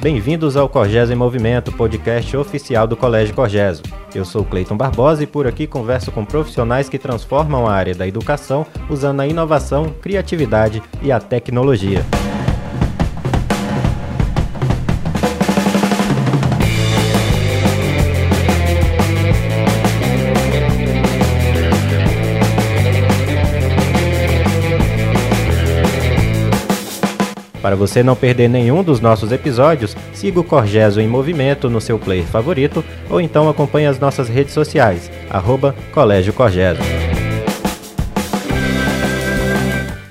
Bem-vindos ao Corgeso em Movimento, podcast oficial do Colégio Corgeso. Eu sou Cleiton Barbosa e por aqui converso com profissionais que transformam a área da educação usando a inovação, criatividade e a tecnologia. Para você não perder nenhum dos nossos episódios, siga o Corgeso em Movimento no seu player favorito ou então acompanhe as nossas redes sociais, arroba Colégio Corgeso.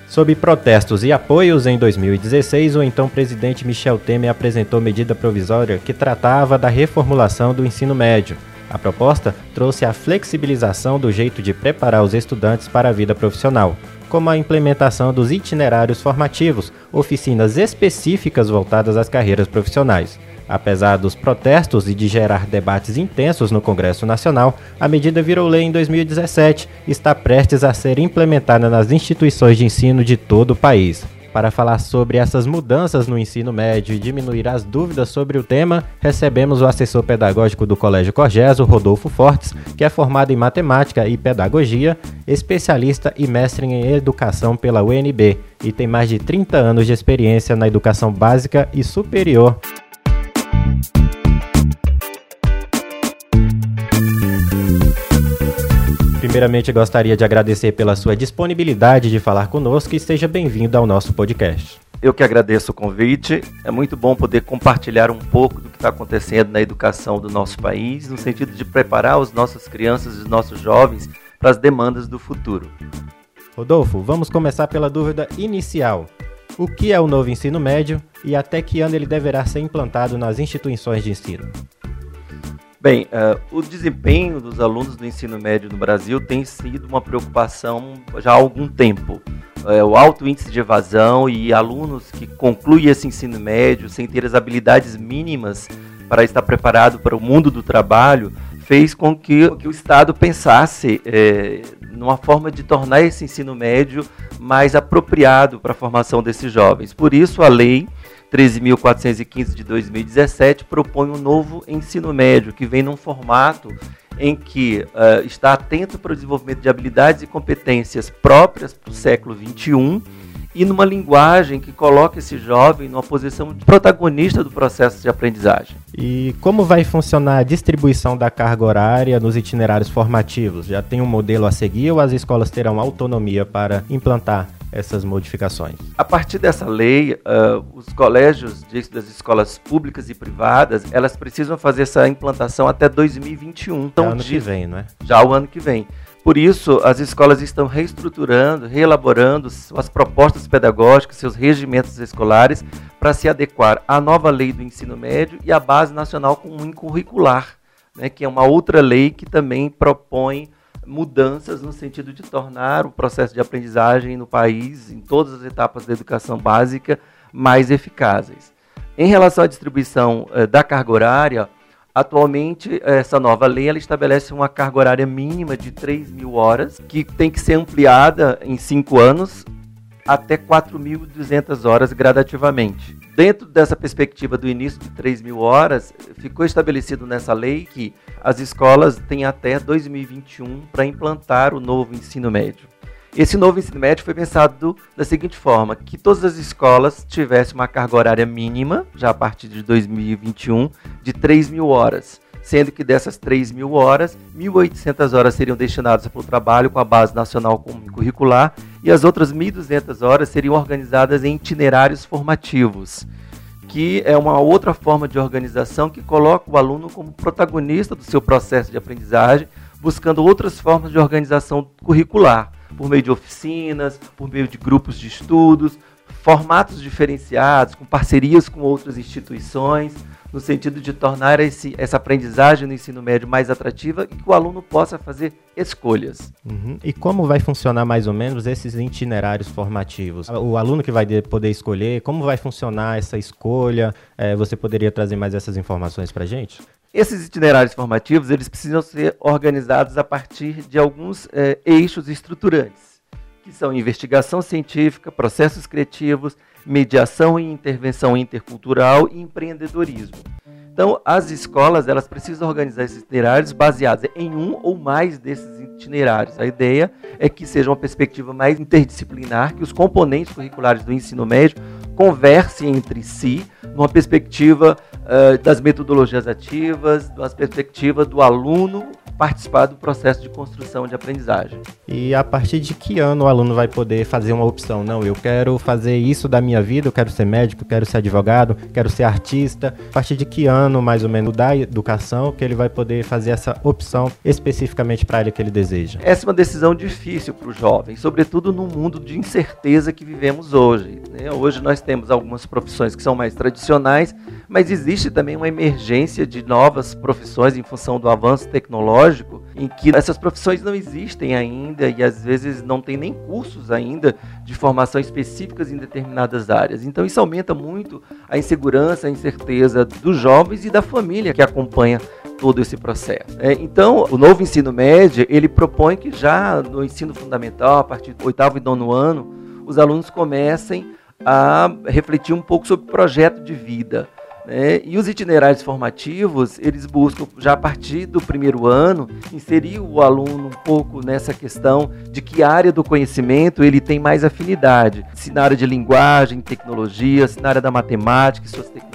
Sob protestos e apoios, em 2016, o então presidente Michel Temer apresentou medida provisória que tratava da reformulação do ensino médio. A proposta trouxe a flexibilização do jeito de preparar os estudantes para a vida profissional como a implementação dos itinerários formativos, oficinas específicas voltadas às carreiras profissionais. Apesar dos protestos e de gerar debates intensos no Congresso Nacional, a medida virou lei em 2017 e está prestes a ser implementada nas instituições de ensino de todo o país. Para falar sobre essas mudanças no ensino médio e diminuir as dúvidas sobre o tema, recebemos o assessor pedagógico do Colégio Corgeso, Rodolfo Fortes, que é formado em matemática e pedagogia, especialista e mestre em educação pela UNB e tem mais de 30 anos de experiência na educação básica e superior. Primeiramente, gostaria de agradecer pela sua disponibilidade de falar conosco e seja bem-vindo ao nosso podcast. Eu que agradeço o convite. É muito bom poder compartilhar um pouco do que está acontecendo na educação do nosso país, no sentido de preparar as nossas crianças e os nossos jovens para as demandas do futuro. Rodolfo, vamos começar pela dúvida inicial. O que é o novo ensino médio e até que ano ele deverá ser implantado nas instituições de ensino? Bem, uh, o desempenho dos alunos do ensino médio no Brasil tem sido uma preocupação já há algum tempo. Uh, o alto índice de evasão e alunos que concluem esse ensino médio sem ter as habilidades mínimas para estar preparado para o mundo do trabalho fez com que, que o Estado pensasse é, numa forma de tornar esse ensino médio mais apropriado para a formação desses jovens. Por isso, a lei 13.415 de 2017 propõe um novo ensino médio que vem num formato em que uh, está atento para o desenvolvimento de habilidades e competências próprias para o século XXI e numa linguagem que coloca esse jovem numa posição de protagonista do processo de aprendizagem. E como vai funcionar a distribuição da carga horária nos itinerários formativos? Já tem um modelo a seguir ou as escolas terão autonomia para implantar essas modificações? A partir dessa lei, uh, os colégios das escolas públicas e privadas, elas precisam fazer essa implantação até 2021. Então, é ano de... que vem, não é? Já o ano que vem. Por isso, as escolas estão reestruturando, reelaborando suas propostas pedagógicas, seus regimentos escolares, para se adequar à nova lei do ensino médio e à Base Nacional Comum Curricular, né, que é uma outra lei que também propõe mudanças no sentido de tornar o processo de aprendizagem no país, em todas as etapas da educação básica, mais eficazes. Em relação à distribuição eh, da carga horária, atualmente essa nova lei ela estabelece uma carga horária mínima de 3 mil horas, que tem que ser ampliada em cinco anos até 4.200 horas gradativamente. Dentro dessa perspectiva do início de 3 mil horas, ficou estabelecido nessa lei que as escolas têm até 2021 para implantar o novo ensino médio. Esse novo ensino médio foi pensado da seguinte forma: que todas as escolas tivessem uma carga horária mínima, já a partir de 2021, de 3 mil horas sendo que dessas 3 mil horas, 1.800 horas seriam destinadas para o trabalho com a Base Nacional Curricular e as outras 1.200 horas seriam organizadas em itinerários formativos, que é uma outra forma de organização que coloca o aluno como protagonista do seu processo de aprendizagem, buscando outras formas de organização curricular, por meio de oficinas, por meio de grupos de estudos, formatos diferenciados, com parcerias com outras instituições, no sentido de tornar esse, essa aprendizagem no ensino médio mais atrativa e que o aluno possa fazer escolhas. Uhum. E como vai funcionar mais ou menos esses itinerários formativos? O aluno que vai poder escolher, como vai funcionar essa escolha? É, você poderia trazer mais essas informações para a gente? Esses itinerários formativos eles precisam ser organizados a partir de alguns é, eixos estruturantes, que são investigação científica, processos criativos, mediação e intervenção intercultural e empreendedorismo. Então, as escolas elas precisam organizar esses itinerários baseados em um ou mais desses itinerários. A ideia é que seja uma perspectiva mais interdisciplinar, que os componentes curriculares do ensino médio conversem entre si, numa perspectiva uh, das metodologias ativas, numa perspectiva do aluno participar do processo de construção de aprendizagem. E a partir de que ano o aluno vai poder fazer uma opção? Não, eu quero fazer isso da minha vida, eu quero ser médico, quero ser advogado, quero ser artista. A partir de que ano, mais ou menos, da educação que ele vai poder fazer essa opção especificamente para a área que ele deseja? Essa é uma decisão difícil para o jovem, sobretudo no mundo de incerteza que vivemos hoje. Né? Hoje nós temos algumas profissões que são mais tradicionais, mas existe também uma emergência de novas profissões em função do avanço tecnológico, em que essas profissões não existem ainda e às vezes não tem nem cursos ainda de formação específicas em determinadas áreas. Então isso aumenta muito a insegurança, a incerteza dos jovens e da família que acompanha todo esse processo. É, então, o novo ensino médio, ele propõe que já no ensino fundamental, a partir do oitavo e nono ano, os alunos comecem a refletir um pouco sobre o projeto de vida, né? E os itinerários formativos, eles buscam, já a partir do primeiro ano, inserir o aluno um pouco nessa questão de que área do conhecimento ele tem mais afinidade. Se na área de linguagem, tecnologia, se na área da matemática suas tecnologias,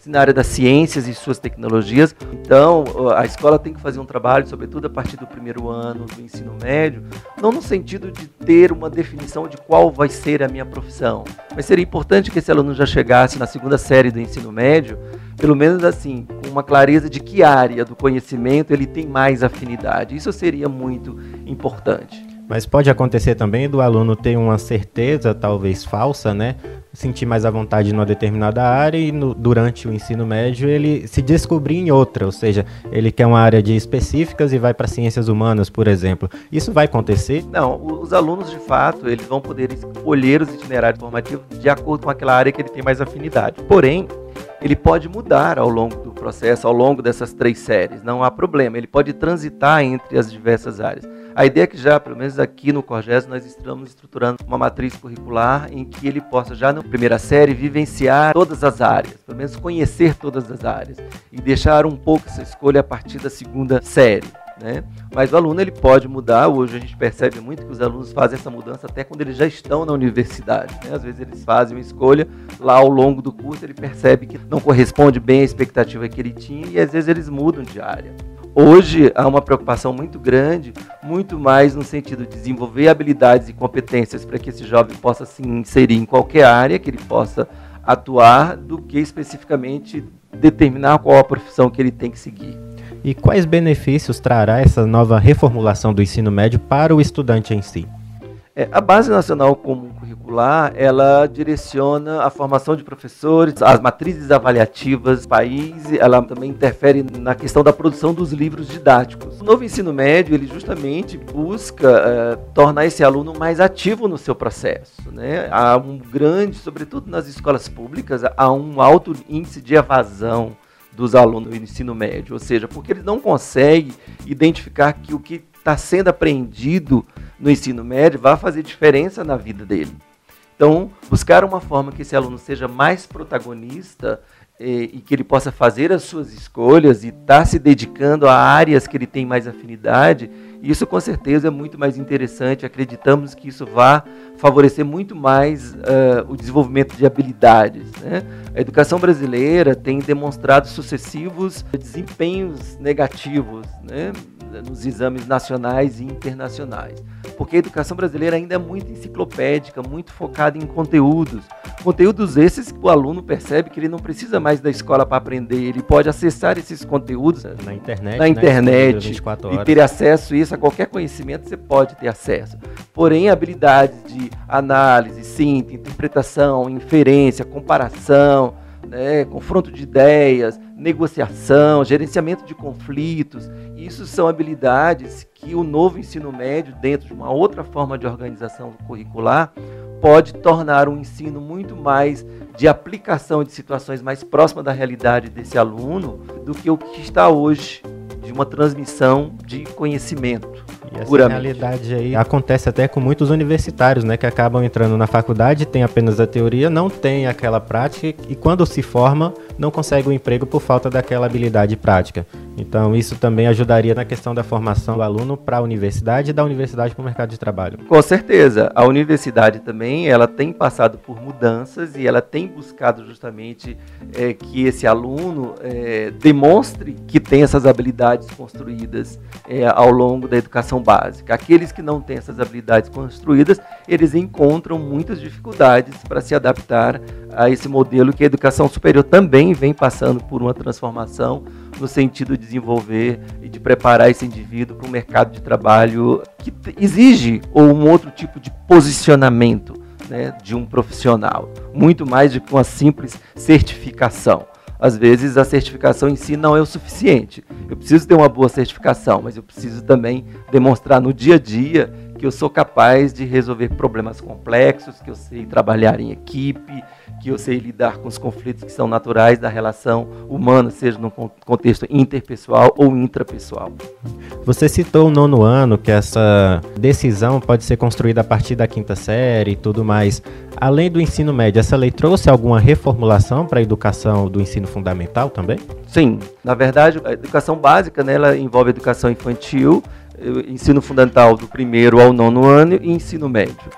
se na área das ciências e suas tecnologias. Então, a escola tem que fazer um trabalho, sobretudo a partir do primeiro ano do ensino médio, não no sentido de ter uma definição de qual vai ser a minha profissão, mas seria importante que esse aluno já chegasse na segunda série do ensino médio, pelo menos assim, com uma clareza de que área do conhecimento ele tem mais afinidade. Isso seria muito importante. Mas pode acontecer também do aluno ter uma certeza, talvez falsa, né? Sentir mais à vontade numa determinada área e no, durante o ensino médio ele se descobrir em outra, ou seja, ele quer uma área de específicas e vai para ciências humanas, por exemplo. Isso vai acontecer? Não, os alunos de fato eles vão poder escolher os itinerários formativos de acordo com aquela área que ele tem mais afinidade. Porém, ele pode mudar ao longo do processo, ao longo dessas três séries, não há problema, ele pode transitar entre as diversas áreas. A ideia é que já, pelo menos aqui no Corges, nós estamos estruturando uma matriz curricular em que ele possa já na primeira série vivenciar todas as áreas, pelo menos conhecer todas as áreas e deixar um pouco essa escolha a partir da segunda série. Né? Mas o aluno ele pode mudar. Hoje a gente percebe muito que os alunos fazem essa mudança até quando eles já estão na universidade. Né? Às vezes eles fazem uma escolha lá ao longo do curso, ele percebe que não corresponde bem à expectativa que ele tinha e às vezes eles mudam de área. Hoje há uma preocupação muito grande, muito mais no sentido de desenvolver habilidades e competências para que esse jovem possa se inserir em qualquer área que ele possa atuar, do que especificamente determinar qual a profissão que ele tem que seguir. E quais benefícios trará essa nova reformulação do ensino médio para o estudante em si? É, a Base Nacional Comum Curricular, ela direciona a formação de professores, as matrizes avaliativas do país, ela também interfere na questão da produção dos livros didáticos. O novo ensino médio, ele justamente busca é, tornar esse aluno mais ativo no seu processo. Né? Há um grande, sobretudo nas escolas públicas, há um alto índice de evasão dos alunos do ensino médio, ou seja, porque eles não conseguem identificar que o que está sendo aprendido no ensino médio vai fazer diferença na vida dele. Então, buscar uma forma que esse aluno seja mais protagonista e, e que ele possa fazer as suas escolhas e estar tá se dedicando a áreas que ele tem mais afinidade, isso com certeza é muito mais interessante. Acreditamos que isso vai favorecer muito mais uh, o desenvolvimento de habilidades. Né? A educação brasileira tem demonstrado sucessivos desempenhos negativos né? Nos exames nacionais e internacionais porque a educação brasileira ainda é muito enciclopédica, muito focada em conteúdos. Conteúdos esses que o aluno percebe que ele não precisa mais da escola para aprender, ele pode acessar esses conteúdos na internet, na né? internet e ter acesso a isso, a qualquer conhecimento você pode ter acesso. Porém, habilidades de análise, síntese, interpretação, inferência, comparação, né, confronto de ideias, negociação, gerenciamento de conflitos. Isso são habilidades que o novo ensino médio, dentro de uma outra forma de organização curricular, pode tornar um ensino muito mais de aplicação de situações mais próximas da realidade desse aluno do que o que está hoje de uma transmissão de conhecimento. E essa puramente. realidade aí acontece até com muitos universitários, né, que acabam entrando na faculdade, tem apenas a teoria, não tem aquela prática e quando se forma não consegue o um emprego por falta daquela habilidade prática. Então isso também ajudaria na questão da formação do aluno para a universidade e da universidade para o mercado de trabalho. Com certeza, a universidade também ela tem passado por mudanças e ela tem buscado justamente é, que esse aluno é, demonstre que tem essas habilidades construídas é, ao longo da educação básica. Aqueles que não têm essas habilidades construídas, eles encontram muitas dificuldades para se adaptar a esse modelo que a educação superior também vem passando por uma transformação no sentido de desenvolver e de preparar esse indivíduo para um mercado de trabalho que exige ou um outro tipo de posicionamento né, de um profissional, muito mais do que uma simples certificação às vezes a certificação em si não é o suficiente. Eu preciso ter uma boa certificação, mas eu preciso também demonstrar no dia a dia que eu sou capaz de resolver problemas complexos, que eu sei trabalhar em equipe, que eu sei lidar com os conflitos que são naturais da relação humana, seja no contexto interpessoal ou intrapessoal. Você citou o nono ano, que essa decisão pode ser construída a partir da quinta série e tudo mais. Além do ensino médio, essa lei trouxe alguma reformulação para a educação do ensino fundamental também? Sim, na verdade, a educação básica, né, ela envolve a educação infantil, ensino fundamental do primeiro ao nono ano e ensino médio.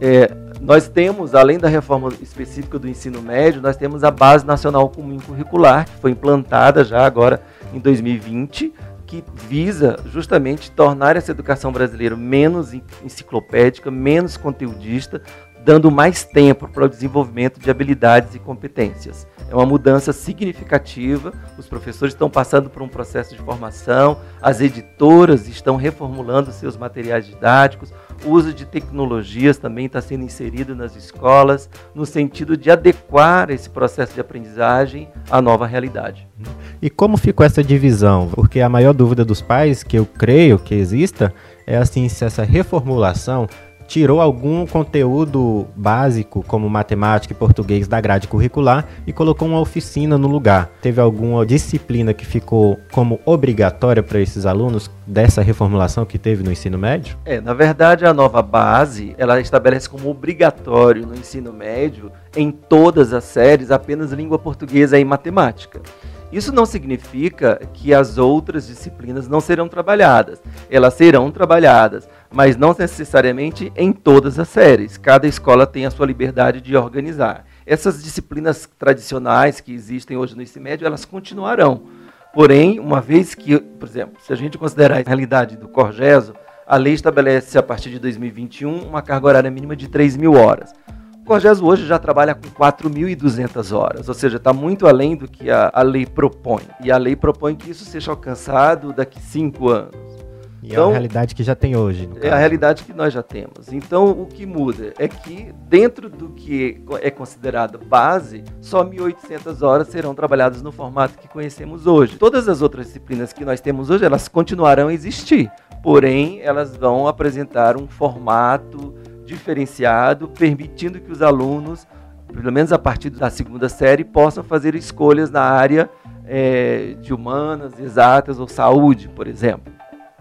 É, nós temos, além da reforma específica do ensino médio, nós temos a Base Nacional Comum Curricular, que foi implantada já agora em 2020, que visa justamente tornar essa educação brasileira menos enciclopédica, menos conteudista, dando mais tempo para o desenvolvimento de habilidades e competências. É uma mudança significativa. Os professores estão passando por um processo de formação, as editoras estão reformulando seus materiais didáticos, o uso de tecnologias também está sendo inserido nas escolas, no sentido de adequar esse processo de aprendizagem à nova realidade. E como ficou essa divisão? Porque a maior dúvida dos pais, que eu creio que exista, é assim se essa reformulação tirou algum conteúdo básico, como matemática e português, da grade curricular e colocou uma oficina no lugar. Teve alguma disciplina que ficou como obrigatória para esses alunos dessa reformulação que teve no ensino médio? É, na verdade, a nova base ela estabelece como obrigatório no ensino médio, em todas as séries, apenas língua portuguesa e matemática. Isso não significa que as outras disciplinas não serão trabalhadas. Elas serão trabalhadas, mas não necessariamente em todas as séries. Cada escola tem a sua liberdade de organizar. Essas disciplinas tradicionais que existem hoje no ensino médio, elas continuarão. Porém, uma vez que, por exemplo, se a gente considerar a realidade do Corgeso, a lei estabelece a partir de 2021 uma carga horária mínima de 3 mil horas. O hoje já trabalha com 4.200 horas, ou seja, está muito além do que a, a lei propõe. E a lei propõe que isso seja alcançado daqui cinco anos. E então, é a então, realidade que já tem hoje. É a realidade que nós já temos. Então, o que muda é que, dentro do que é considerado base, só 1.800 horas serão trabalhadas no formato que conhecemos hoje. Todas as outras disciplinas que nós temos hoje, elas continuarão a existir. Porém, elas vão apresentar um formato diferenciado, permitindo que os alunos, pelo menos a partir da segunda série, possam fazer escolhas na área é, de humanas, exatas ou saúde, por exemplo.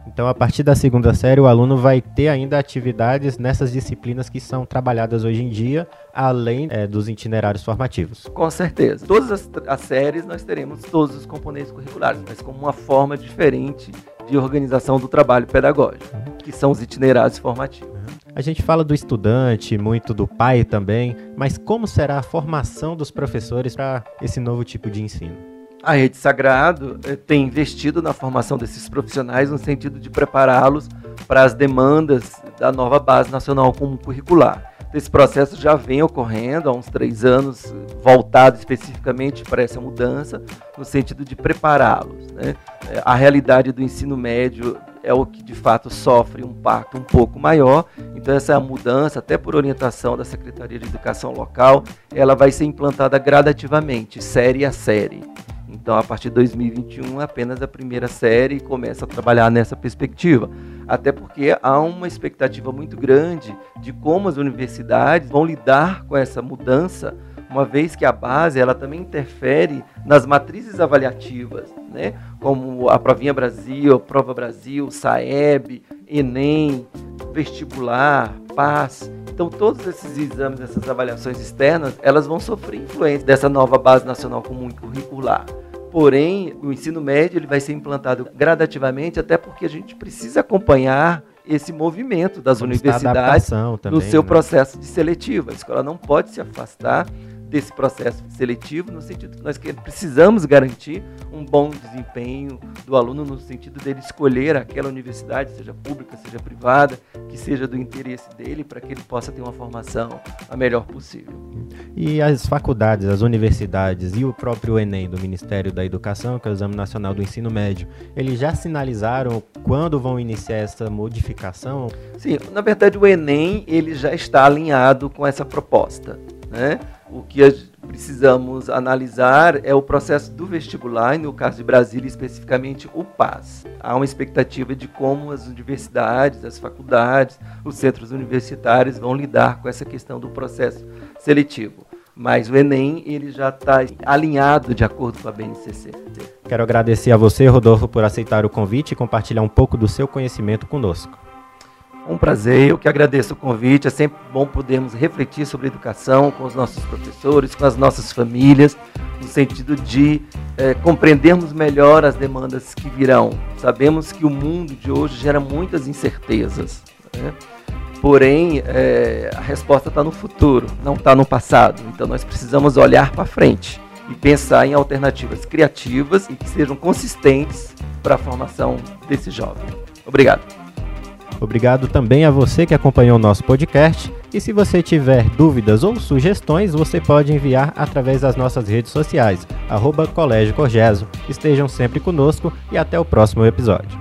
Então, a partir da segunda série, o aluno vai ter ainda atividades nessas disciplinas que são trabalhadas hoje em dia, além é, dos itinerários formativos. Com certeza. Todas as, as, séries nós teremos todos os componentes curriculares, mas como uma forma diferente de organização do trabalho pedagógico, uhum. que são os itinerários formativos. A gente fala do estudante, muito do pai também, mas como será a formação dos professores para esse novo tipo de ensino? a Rede Sagrado eh, tem investido na formação desses profissionais no sentido de prepará-los para as demandas da nova Base Nacional Comum Curricular. Esse processo já vem ocorrendo há uns três anos, voltado especificamente para essa mudança, no sentido de prepará-los. Né? Eh, a realidade do ensino médio é o que de fato sofre um impacto um pouco maior. Então essa mudança, até por orientação da Secretaria de Educação Local, ela vai ser implantada gradativamente, série a série. Então, a partir de 2021, apenas a primeira série começa a trabalhar nessa perspectiva. Até porque há uma expectativa muito grande de como as universidades vão lidar com essa mudança, uma vez que a base ela também interfere nas matrizes avaliativas, né? como a Provinha Brasil, Prova Brasil, SAEB, Enem, vestibular, PAS. Então, todos esses exames, essas avaliações externas, elas vão sofrer influência dessa nova base nacional comum e curricular. Porém, o ensino médio ele vai ser implantado gradativamente, até porque a gente precisa acompanhar esse movimento das universidades também, no seu né? processo de seletivo. A escola não pode se afastar desse processo seletivo, no sentido que nós precisamos garantir um bom desempenho do aluno, no sentido dele escolher aquela universidade, seja pública, seja privada, que seja do interesse dele, para que ele possa ter uma formação a melhor possível. E as faculdades, as universidades e o próprio Enem do Ministério da Educação, que é o Exame Nacional do Ensino Médio, eles já sinalizaram quando vão iniciar essa modificação? Sim, na verdade o Enem ele já está alinhado com essa proposta. Né? O que precisamos analisar é o processo do vestibular, e no caso de Brasília, especificamente o PAS. Há uma expectativa de como as universidades, as faculdades, os centros universitários vão lidar com essa questão do processo seletivo. Mas o Enem ele já está alinhado de acordo com a BNCC. Quero agradecer a você, Rodolfo, por aceitar o convite e compartilhar um pouco do seu conhecimento conosco. Um prazer, eu que agradeço o convite. É sempre bom podermos refletir sobre educação com os nossos professores, com as nossas famílias, no sentido de é, compreendermos melhor as demandas que virão. Sabemos que o mundo de hoje gera muitas incertezas, né? porém é, a resposta está no futuro, não está no passado. Então nós precisamos olhar para frente e pensar em alternativas criativas e que sejam consistentes para a formação desse jovem. Obrigado. Obrigado também a você que acompanhou o nosso podcast. E se você tiver dúvidas ou sugestões, você pode enviar através das nossas redes sociais, arroba Colégio Corgeso. Estejam sempre conosco e até o próximo episódio.